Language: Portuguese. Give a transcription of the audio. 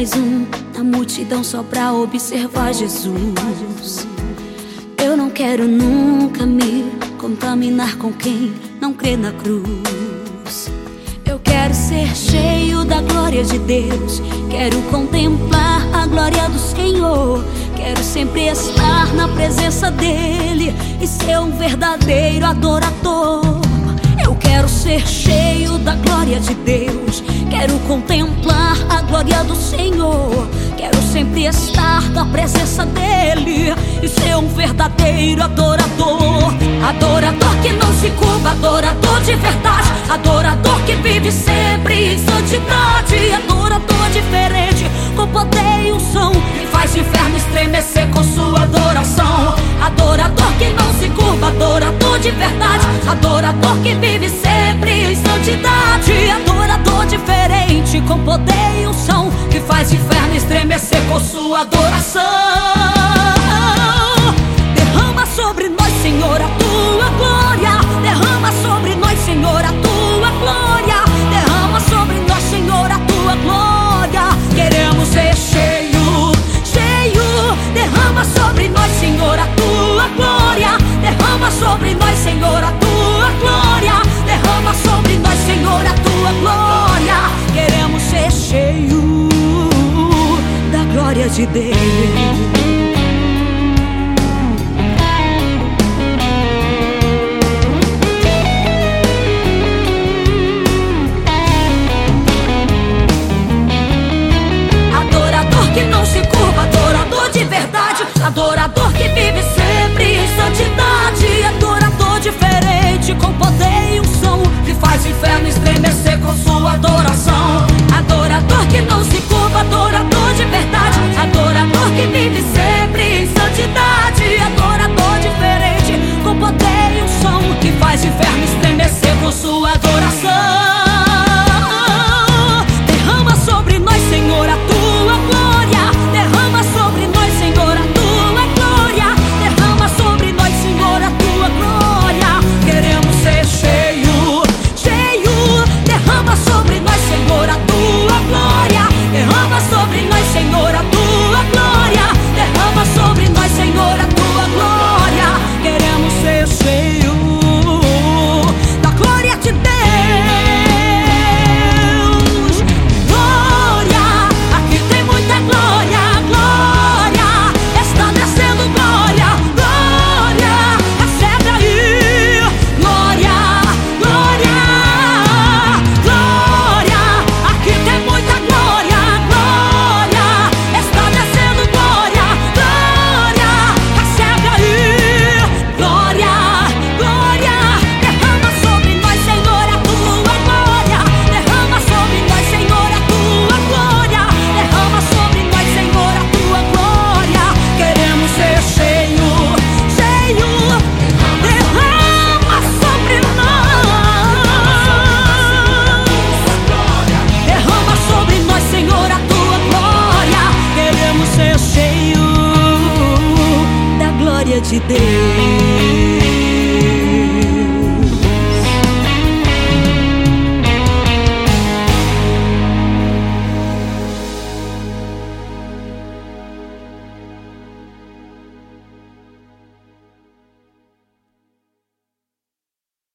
mais um na multidão só pra observar Jesus. Eu não quero nunca me contaminar com quem não crê na cruz. Eu quero ser cheio da glória de Deus. Quero contemplar a glória do Senhor. Quero sempre estar na presença dEle e ser um verdadeiro adorador. Da glória de Deus. Quero contemplar a glória do Senhor. Quero sempre estar na presença dEle e ser um verdadeiro adorador. Adorador que não se curva, adorador de verdade. Adorador que vive sempre em santidade. Adorador diferente, com poder e unção. Que faz o inferno estremecer com sua adoração. Adorador que não se curva, adorador de verdade. Adorador que vive sempre em santidade. Adorador diferente, com poder e unção. Que faz inferno estremecer com sua adoração. Da glória de Deus. Adorador que não se curva, adorador de verdade, adorador que vive sempre em santidade, adorador diferente, com poder e unção, que faz o inferno estremecer de Deus.